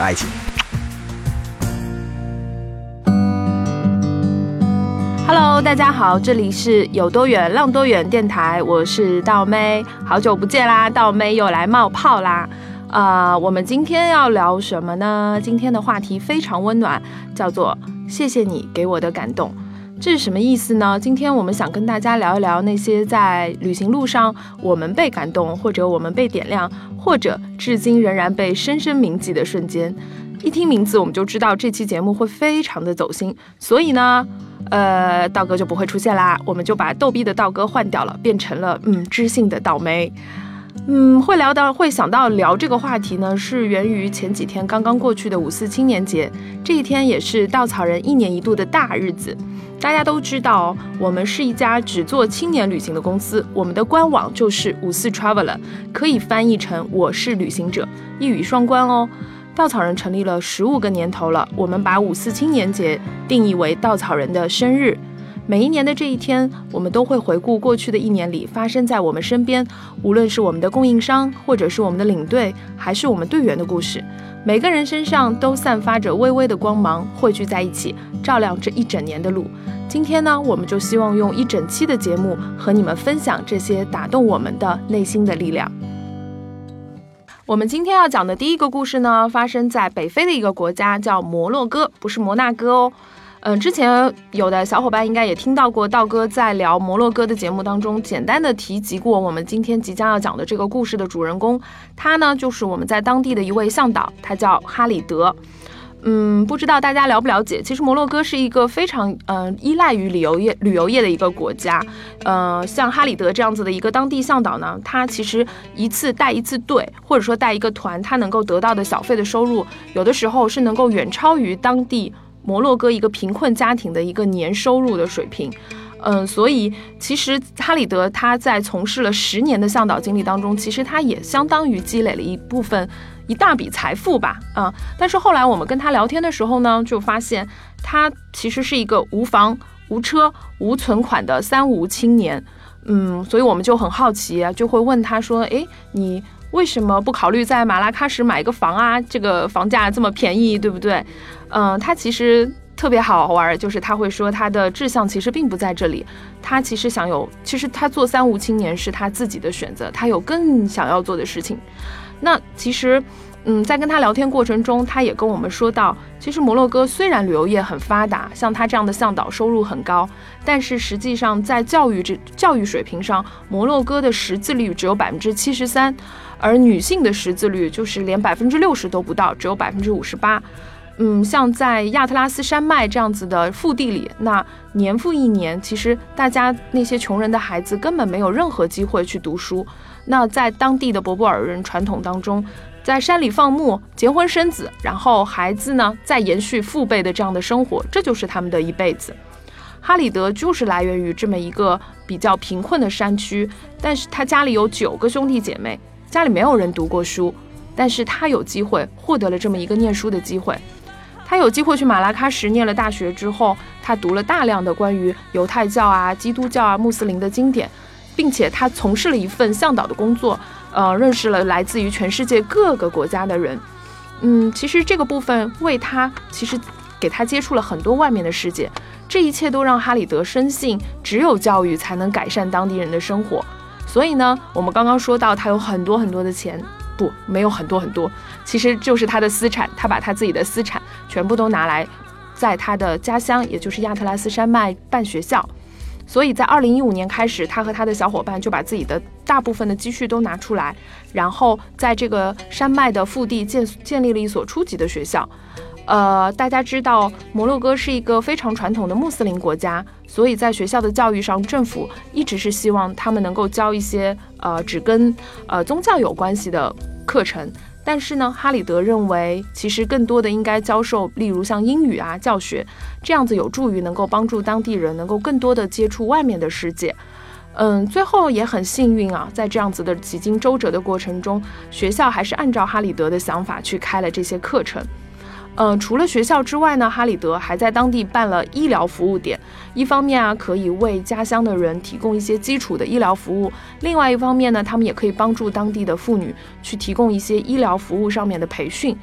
爱情。Hello，大家好，这里是有多远浪多远电台，我是道妹，好久不见啦，道妹又来冒泡啦。啊，我们今天要聊什么呢？今天的话题非常温暖，叫做“谢谢你给我的感动”。这是什么意思呢？今天我们想跟大家聊一聊那些在旅行路上我们被感动，或者我们被点亮，或者至今仍然被深深铭记的瞬间。一听名字，我们就知道这期节目会非常的走心，所以呢，呃，道哥就不会出现啦。我们就把逗逼的道哥换掉了，变成了嗯知性的倒霉。嗯，会聊到会想到聊这个话题呢，是源于前几天刚刚过去的五四青年节，这一天也是稻草人一年一度的大日子。大家都知道，我们是一家只做青年旅行的公司，我们的官网就是五四 Traveler，可以翻译成我是旅行者，一语双关哦。稻草人成立了十五个年头了，我们把五四青年节定义为稻草人的生日。每一年的这一天，我们都会回顾过去的一年里发生在我们身边，无论是我们的供应商，或者是我们的领队，还是我们队员的故事。每个人身上都散发着微微的光芒，汇聚在一起，照亮这一整年的路。今天呢，我们就希望用一整期的节目和你们分享这些打动我们的内心的力量。我们今天要讲的第一个故事呢，发生在北非的一个国家，叫摩洛哥，不是摩纳哥哦。嗯，之前有的小伙伴应该也听到过道哥在聊摩洛哥的节目当中，简单的提及过我们今天即将要讲的这个故事的主人公，他呢就是我们在当地的一位向导，他叫哈里德。嗯，不知道大家了不了解，其实摩洛哥是一个非常嗯依赖于旅游业旅游业的一个国家。呃，像哈里德这样子的一个当地向导呢，他其实一次带一次队，或者说带一个团，他能够得到的小费的收入，有的时候是能够远超于当地。摩洛哥一个贫困家庭的一个年收入的水平，嗯，所以其实哈里德他在从事了十年的向导经历当中，其实他也相当于积累了一部分一大笔财富吧，啊，但是后来我们跟他聊天的时候呢，就发现他其实是一个无房无车无存款的三无青年，嗯，所以我们就很好奇啊，就会问他说，诶，你。为什么不考虑在马拉喀什买个房啊？这个房价这么便宜，对不对？嗯，他其实特别好玩，就是他会说他的志向其实并不在这里，他其实想有，其实他做三无青年是他自己的选择，他有更想要做的事情。那其实。嗯，在跟他聊天过程中，他也跟我们说到，其实摩洛哥虽然旅游业很发达，像他这样的向导收入很高，但是实际上在教育这教育水平上，摩洛哥的识字率只有百分之七十三，而女性的识字率就是连百分之六十都不到，只有百分之五十八。嗯，像在亚特拉斯山脉这样子的腹地里，那年复一年，其实大家那些穷人的孩子根本没有任何机会去读书。那在当地的博博尔人传统当中。在山里放牧、结婚生子，然后孩子呢再延续父辈的这样的生活，这就是他们的一辈子。哈里德就是来源于这么一个比较贫困的山区，但是他家里有九个兄弟姐妹，家里没有人读过书，但是他有机会获得了这么一个念书的机会。他有机会去马拉喀什念了大学之后，他读了大量的关于犹太教啊、基督教啊、穆斯林的经典，并且他从事了一份向导的工作。呃，认识了来自于全世界各个国家的人，嗯，其实这个部分为他，其实给他接触了很多外面的世界，这一切都让哈里德深信，只有教育才能改善当地人的生活。所以呢，我们刚刚说到他有很多很多的钱，不，没有很多很多，其实就是他的私产，他把他自己的私产全部都拿来，在他的家乡，也就是亚特拉斯山脉办学校。所以在二零一五年开始，他和他的小伙伴就把自己的大部分的积蓄都拿出来，然后在这个山脉的腹地建建立了一所初级的学校。呃，大家知道摩洛哥是一个非常传统的穆斯林国家，所以在学校的教育上，政府一直是希望他们能够教一些呃只跟呃宗教有关系的课程。但是呢，哈里德认为，其实更多的应该教授，例如像英语啊教学，这样子有助于能够帮助当地人能够更多的接触外面的世界。嗯，最后也很幸运啊，在这样子的几经周折的过程中，学校还是按照哈里德的想法去开了这些课程。嗯，除了学校之外呢，哈里德还在当地办了医疗服务点。一方面啊，可以为家乡的人提供一些基础的医疗服务；另外一方面呢，他们也可以帮助当地的妇女去提供一些医疗服务上面的培训。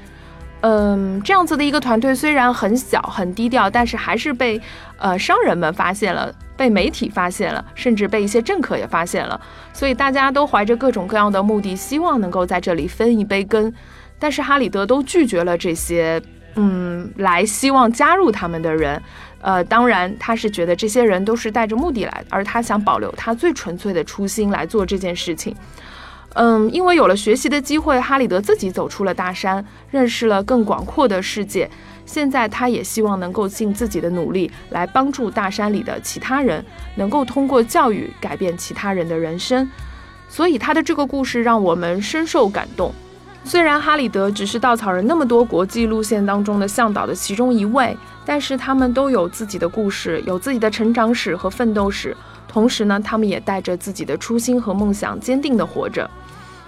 嗯，这样子的一个团队虽然很小很低调，但是还是被呃商人们发现了，被媒体发现了，甚至被一些政客也发现了。所以大家都怀着各种各样的目的，希望能够在这里分一杯羹。但是哈里德都拒绝了这些。嗯，来希望加入他们的人，呃，当然他是觉得这些人都是带着目的来的，而他想保留他最纯粹的初心来做这件事情。嗯，因为有了学习的机会，哈里德自己走出了大山，认识了更广阔的世界。现在他也希望能够尽自己的努力来帮助大山里的其他人，能够通过教育改变其他人的人生。所以他的这个故事让我们深受感动。虽然哈里德只是稻草人那么多国际路线当中的向导的其中一位，但是他们都有自己的故事，有自己的成长史和奋斗史。同时呢，他们也带着自己的初心和梦想，坚定地活着。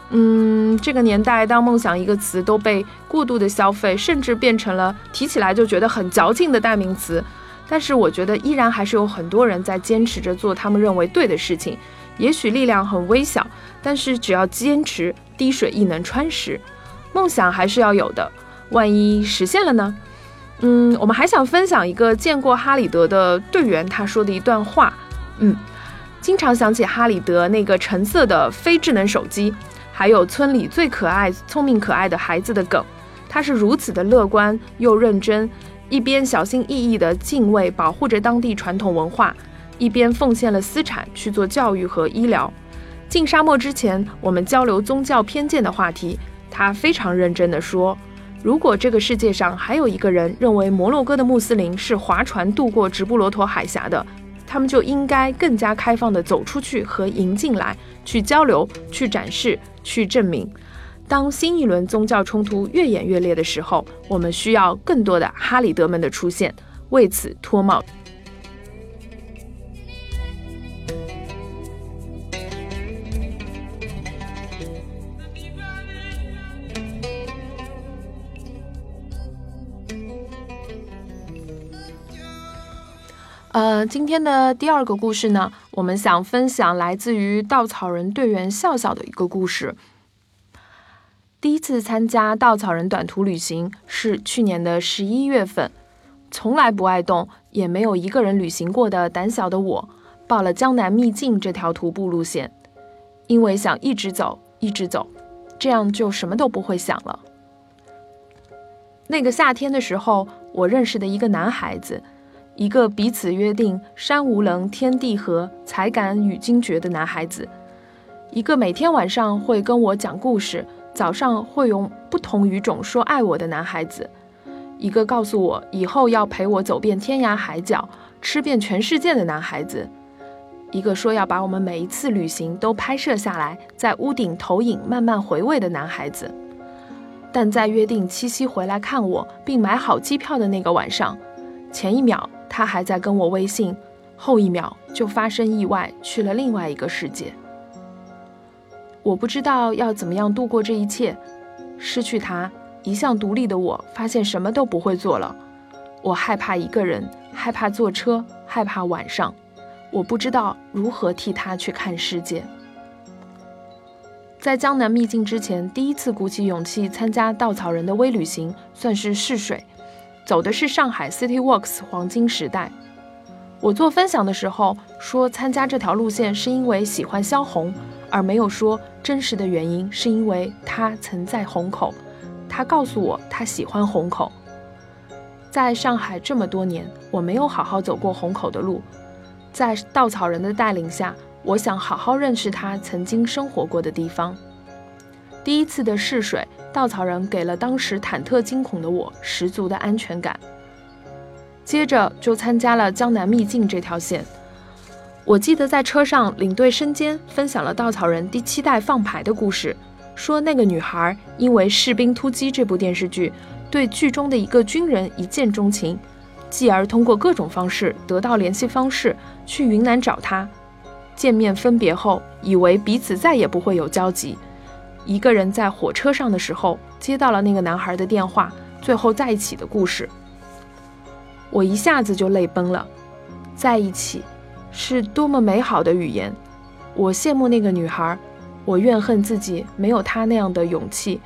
嗯，这个年代，当梦想一个词都被过度的消费，甚至变成了提起来就觉得很矫情的代名词。但是，我觉得依然还是有很多人在坚持着做他们认为对的事情。也许力量很微小，但是只要坚持，滴水亦能穿石。梦想还是要有的，万一实现了呢？嗯，我们还想分享一个见过哈里德的队员他说的一段话。嗯，经常想起哈里德那个橙色的非智能手机，还有村里最可爱、聪明可爱的孩子的梗。他是如此的乐观又认真，一边小心翼翼地敬畏、保护着当地传统文化。一边奉献了私产去做教育和医疗。进沙漠之前，我们交流宗教偏见的话题。他非常认真地说：“如果这个世界上还有一个人认为摩洛哥的穆斯林是划船渡过直布罗陀海峡的，他们就应该更加开放地走出去和迎进来，去交流、去展示、去证明。当新一轮宗教冲突越演越烈的时候，我们需要更多的哈里德们的出现，为此脱帽。”呃，今天的第二个故事呢，我们想分享来自于稻草人队员笑笑的一个故事。第一次参加稻草人短途旅行是去年的十一月份，从来不爱动，也没有一个人旅行过的胆小的我，报了江南秘境这条徒步路线，因为想一直走，一直走，这样就什么都不会想了。那个夏天的时候，我认识的一个男孩子。一个彼此约定“山无棱，天地合，才敢与君绝”的男孩子，一个每天晚上会跟我讲故事，早上会用不同语种说爱我的男孩子，一个告诉我以后要陪我走遍天涯海角，吃遍全世界的男孩子，一个说要把我们每一次旅行都拍摄下来，在屋顶投影，慢慢回味的男孩子，但在约定七夕回来看我，并买好机票的那个晚上，前一秒。他还在跟我微信，后一秒就发生意外，去了另外一个世界。我不知道要怎么样度过这一切，失去他，一向独立的我发现什么都不会做了。我害怕一个人，害怕坐车，害怕晚上。我不知道如何替他去看世界。在江南秘境之前，第一次鼓起勇气参加稻草人的微旅行，算是试水。走的是上海 City Walks 黄金时代。我做分享的时候说，参加这条路线是因为喜欢萧红，而没有说真实的原因是因为他曾在虹口。他告诉我他喜欢虹口。在上海这么多年，我没有好好走过虹口的路。在稻草人的带领下，我想好好认识他曾经生活过的地方。第一次的试水。稻草人给了当时忐忑惊恐的我十足的安全感。接着就参加了江南秘境这条线。我记得在车上，领队身兼分享了稻草人第七代放牌的故事。说那个女孩因为《士兵突击》这部电视剧，对剧中的一个军人一见钟情，继而通过各种方式得到联系方式，去云南找他。见面分别后，以为彼此再也不会有交集。一个人在火车上的时候接到了那个男孩的电话，最后在一起的故事。我一下子就泪崩了。在一起，是多么美好的语言！我羡慕那个女孩，我怨恨自己没有她那样的勇气。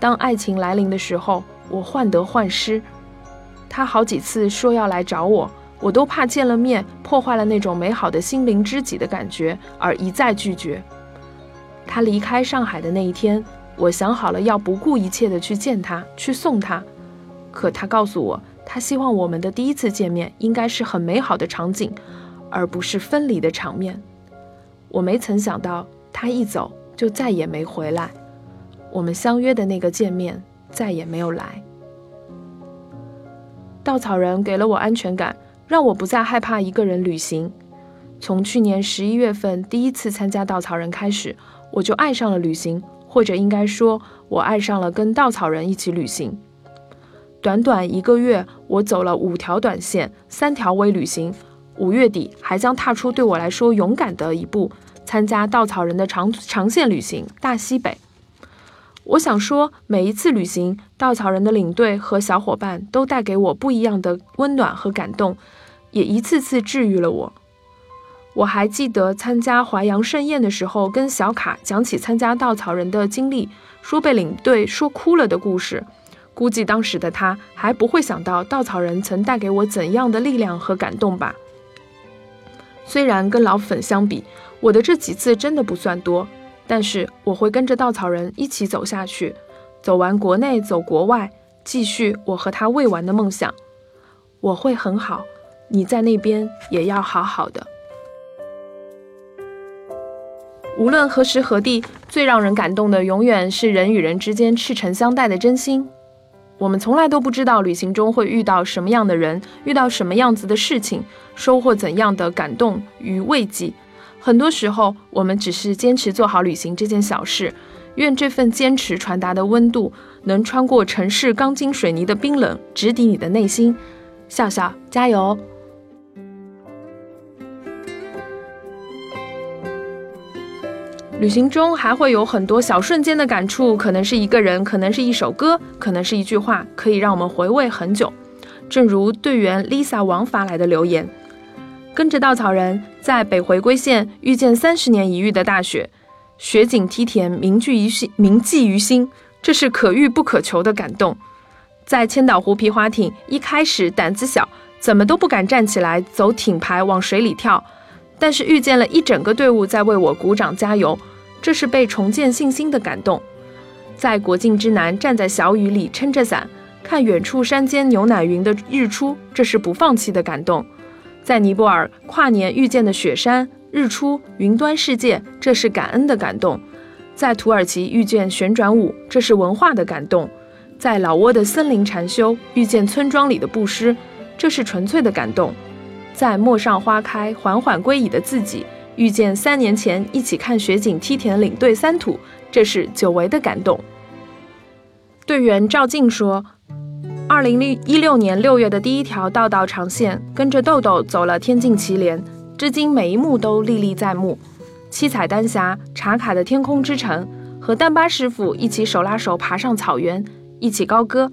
当爱情来临的时候，我患得患失。她好几次说要来找我，我都怕见了面破坏了那种美好的心灵知己的感觉，而一再拒绝。他离开上海的那一天，我想好了要不顾一切的去见他，去送他。可他告诉我。他希望我们的第一次见面应该是很美好的场景，而不是分离的场面。我没曾想到，他一走就再也没回来。我们相约的那个见面再也没有来。稻草人给了我安全感，让我不再害怕一个人旅行。从去年十一月份第一次参加稻草人开始，我就爱上了旅行，或者应该说，我爱上了跟稻草人一起旅行。短短一个月，我走了五条短线，三条微旅行。五月底还将踏出对我来说勇敢的一步，参加稻草人的长长线旅行——大西北。我想说，每一次旅行，稻草人的领队和小伙伴都带给我不一样的温暖和感动，也一次次治愈了我。我还记得参加淮阳盛宴的时候，跟小卡讲起参加稻草人的经历，说被领队说哭了的故事。估计当时的他还不会想到稻草人曾带给我怎样的力量和感动吧。虽然跟老粉相比，我的这几次真的不算多，但是我会跟着稻草人一起走下去，走完国内，走国外，继续我和他未完的梦想。我会很好，你在那边也要好好的。无论何时何地，最让人感动的永远是人与人之间赤诚相待的真心。我们从来都不知道旅行中会遇到什么样的人，遇到什么样子的事情，收获怎样的感动与慰藉。很多时候，我们只是坚持做好旅行这件小事。愿这份坚持传达的温度，能穿过城市钢筋水泥的冰冷，直抵你的内心。笑笑，加油！旅行中还会有很多小瞬间的感触，可能是一个人，可能是一首歌，可能是一句话，可以让我们回味很久。正如队员 Lisa 王发来的留言：跟着稻草人在北回归线遇见三十年一遇的大雪，雪景梯田铭记于心，铭记于心，这是可遇不可求的感动。在千岛湖皮划艇，一开始胆子小，怎么都不敢站起来走艇排往水里跳，但是遇见了一整个队伍在为我鼓掌加油。这是被重建信心的感动，在国境之南，站在小雨里撑着伞，看远处山间牛奶云的日出，这是不放弃的感动。在尼泊尔跨年遇见的雪山、日出、云端世界，这是感恩的感动。在土耳其遇见旋转舞，这是文化的感动。在老挝的森林禅修遇见村庄里的布施，这是纯粹的感动。在陌上花开，缓缓归矣的自己。遇见三年前一起看雪景梯田领队三土，这是久违的感动。队员赵静说：“二零一六年六月的第一条道道长线，跟着豆豆走了天境祁连，至今每一幕都历历在目。七彩丹霞、茶卡的天空之城，和丹巴师傅一起手拉手爬上草原，一起高歌，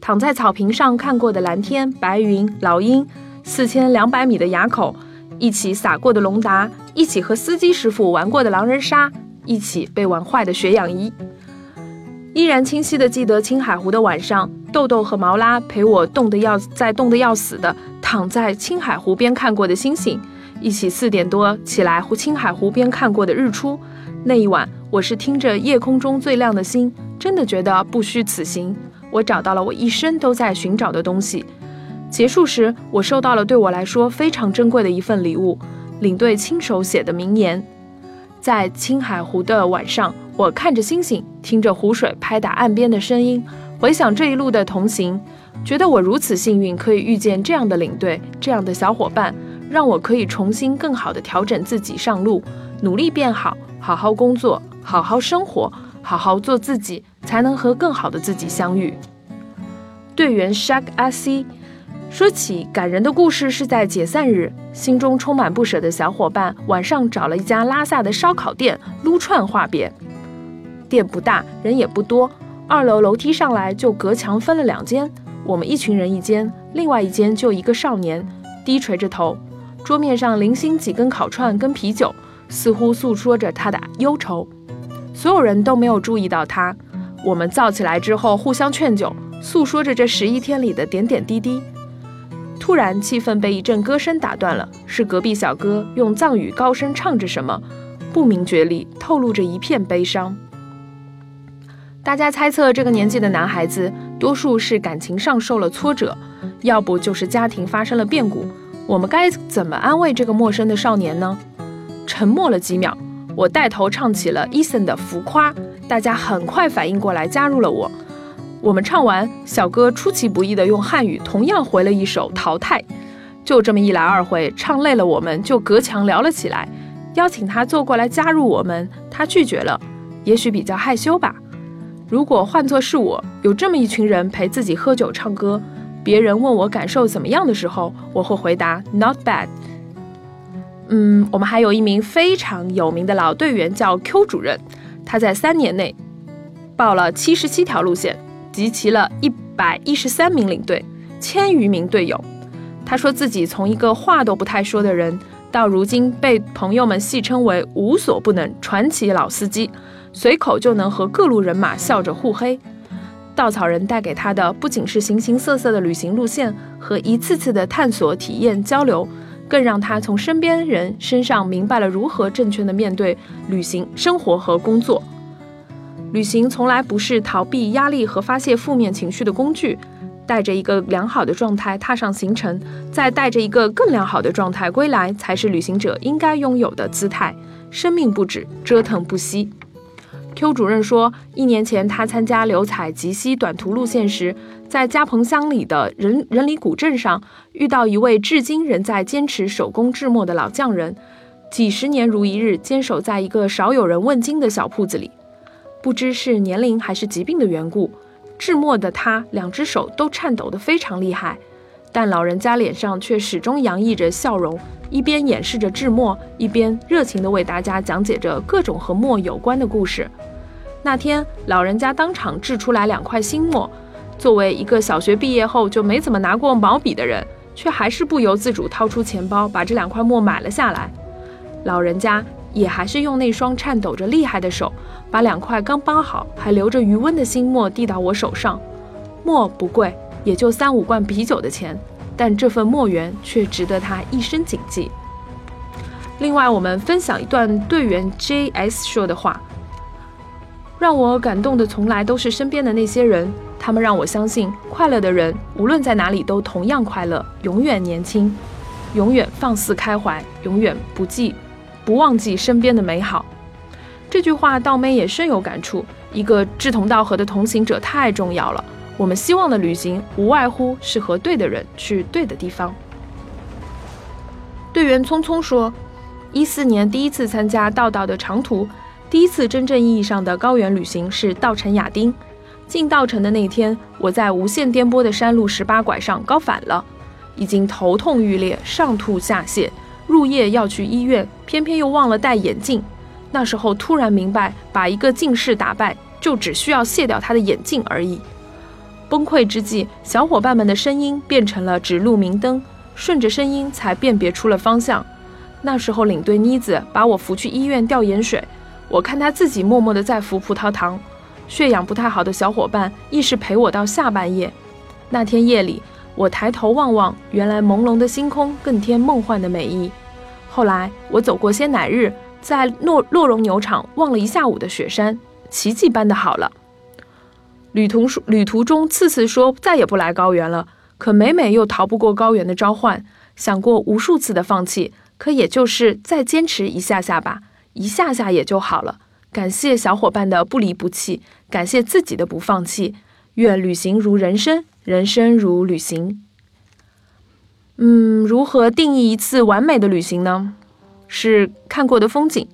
躺在草坪上看过的蓝天白云老鹰，四千两百米的垭口。”一起撒过的龙达，一起和司机师傅玩过的狼人杀，一起被玩坏的血氧仪，依然清晰的记得青海湖的晚上，豆豆和毛拉陪我冻得要在冻得要死的躺在青海湖边看过的星星，一起四点多起来湖青海湖边看过的日出。那一晚，我是听着夜空中最亮的星，真的觉得不虚此行。我找到了我一生都在寻找的东西。结束时，我收到了对我来说非常珍贵的一份礼物——领队亲手写的名言。在青海湖的晚上，我看着星星，听着湖水拍打岸边的声音，回想这一路的同行，觉得我如此幸运，可以遇见这样的领队，这样的小伙伴，让我可以重新更好地调整自己上路，努力变好，好好工作，好好生活，好好做自己，才能和更好的自己相遇。队员 Shak 阿西说起感人的故事，是在解散日，心中充满不舍的小伙伴晚上找了一家拉萨的烧烤店撸串话别。店不大，人也不多，二楼楼梯上来就隔墙分了两间，我们一群人一间，另外一间就一个少年，低垂着头，桌面上零星几根烤串跟啤酒，似乎诉说着他的忧愁。所有人都没有注意到他。我们燥起来之后，互相劝酒，诉说着这十一天里的点点滴滴。突然，气氛被一阵歌声打断了，是隔壁小哥用藏语高声唱着什么，不明觉厉，透露着一片悲伤。大家猜测，这个年纪的男孩子，多数是感情上受了挫折，要不就是家庭发生了变故。我们该怎么安慰这个陌生的少年呢？沉默了几秒，我带头唱起了 Eason 的《浮夸》，大家很快反应过来，加入了我。我们唱完，小哥出其不意地用汉语同样回了一首《淘汰》。就这么一来二回，唱累了，我们就隔墙聊了起来。邀请他坐过来加入我们，他拒绝了，也许比较害羞吧。如果换作是我，有这么一群人陪自己喝酒唱歌，别人问我感受怎么样的时候，我会回答 Not bad。嗯，我们还有一名非常有名的老队员叫 Q 主任，他在三年内报了七十七条路线，集齐了一百一十三名领队，千余名队友。他说自己从一个话都不太说的人，到如今被朋友们戏称为无所不能传奇老司机。随口就能和各路人马笑着互黑，稻草人带给他的不仅是形形色色的旅行路线和一次次的探索、体验、交流，更让他从身边人身上明白了如何正确的面对旅行、生活和工作。旅行从来不是逃避压力和发泄负面情绪的工具，带着一个良好的状态踏上行程，再带着一个更良好的状态归来，才是旅行者应该拥有的姿态。生命不止，折腾不息。Q 主任说，一年前他参加刘彩吉西短途路线时，在加蓬乡里的人人里古镇上遇到一位至今仍在坚持手工制墨的老匠人，几十年如一日坚守在一个少有人问津的小铺子里。不知是年龄还是疾病的缘故，制墨的他两只手都颤抖得非常厉害，但老人家脸上却始终洋溢着笑容。一边演示着制墨，一边热情地为大家讲解着各种和墨有关的故事。那天，老人家当场制出来两块新墨。作为一个小学毕业后就没怎么拿过毛笔的人，却还是不由自主掏出钱包把这两块墨买了下来。老人家也还是用那双颤抖着厉害的手，把两块刚包好还留着余温的新墨递到我手上。墨不贵，也就三五罐啤酒的钱。但这份墨缘却值得他一生谨记。另外，我们分享一段队员 J.S 说的话：“让我感动的从来都是身边的那些人，他们让我相信，快乐的人无论在哪里都同样快乐，永远年轻，永远放肆开怀，永远不记、不忘记身边的美好。”这句话，道妹也深有感触。一个志同道合的同行者太重要了。我们希望的旅行，无外乎是和对的人去对的地方。队员匆匆说：“一四年第一次参加道道的长途，第一次真正意义上的高原旅行是稻城亚丁。进稻城的那天，我在无限颠簸的山路十八拐上高反了，已经头痛欲裂，上吐下泻，入夜要去医院，偏偏又忘了戴眼镜。那时候突然明白，把一个近视打败，就只需要卸掉他的眼镜而已。”崩溃之际，小伙伴们的声音变成了指路明灯，顺着声音才辨别出了方向。那时候，领队妮子把我扶去医院吊盐水，我看她自己默默地在服葡萄糖。血氧不太好的小伙伴亦是陪我到下半夜。那天夜里，我抬头望望，原来朦胧的星空更添梦幻的美意。后来，我走过些乃日，在洛洛绒牛场望了一下午的雪山，奇迹般的好了。旅途旅途中，次次说再也不来高原了，可每每又逃不过高原的召唤。想过无数次的放弃，可也就是再坚持一下下吧，一下下也就好了。感谢小伙伴的不离不弃，感谢自己的不放弃。愿旅行如人生，人生如旅行。嗯，如何定义一次完美的旅行呢？是看过的风景，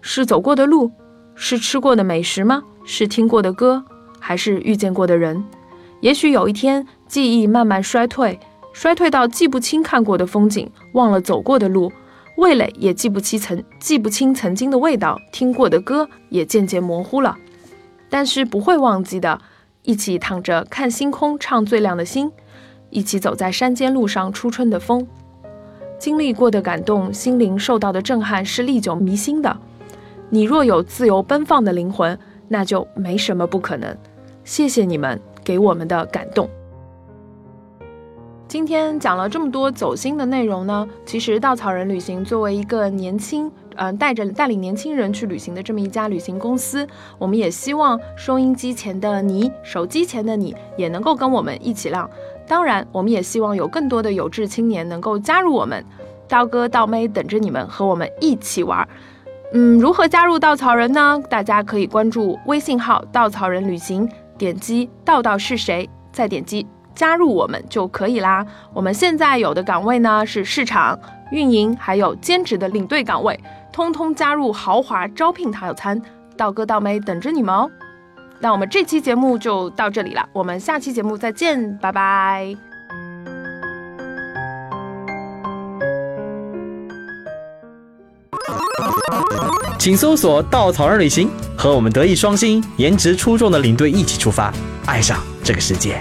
是走过的路，是吃过的美食吗？是听过的歌，还是遇见过的人？也许有一天，记忆慢慢衰退，衰退到记不清看过的风景，忘了走过的路，味蕾也记不清曾记不清曾经的味道，听过的歌也渐渐模糊了。但是不会忘记的，一起躺着看星空，唱最亮的星，一起走在山间路上，初春的风，经历过的感动，心灵受到的震撼是历久弥新的。你若有自由奔放的灵魂，那就没什么不可能。谢谢你们给我们的感动。今天讲了这么多走心的内容呢，其实稻草人旅行作为一个年轻，嗯，带着带领年轻人去旅行的这么一家旅行公司，我们也希望收音机前的你、手机前的你也能够跟我们一起浪。当然，我们也希望有更多的有志青年能够加入我们，道哥道妹等着你们和我们一起玩。嗯，如何加入稻草人呢？大家可以关注微信号“稻草人旅行”，点击“道道是谁”，再点击。加入我们就可以啦。我们现在有的岗位呢是市场运营，还有兼职的领队岗位，通通加入豪华招聘套餐，道哥道妹等着你们哦。那我们这期节目就到这里了，我们下期节目再见，拜拜。请搜索“稻草人旅行”，和我们德艺双馨、颜值出众的领队一起出发，爱上这个世界。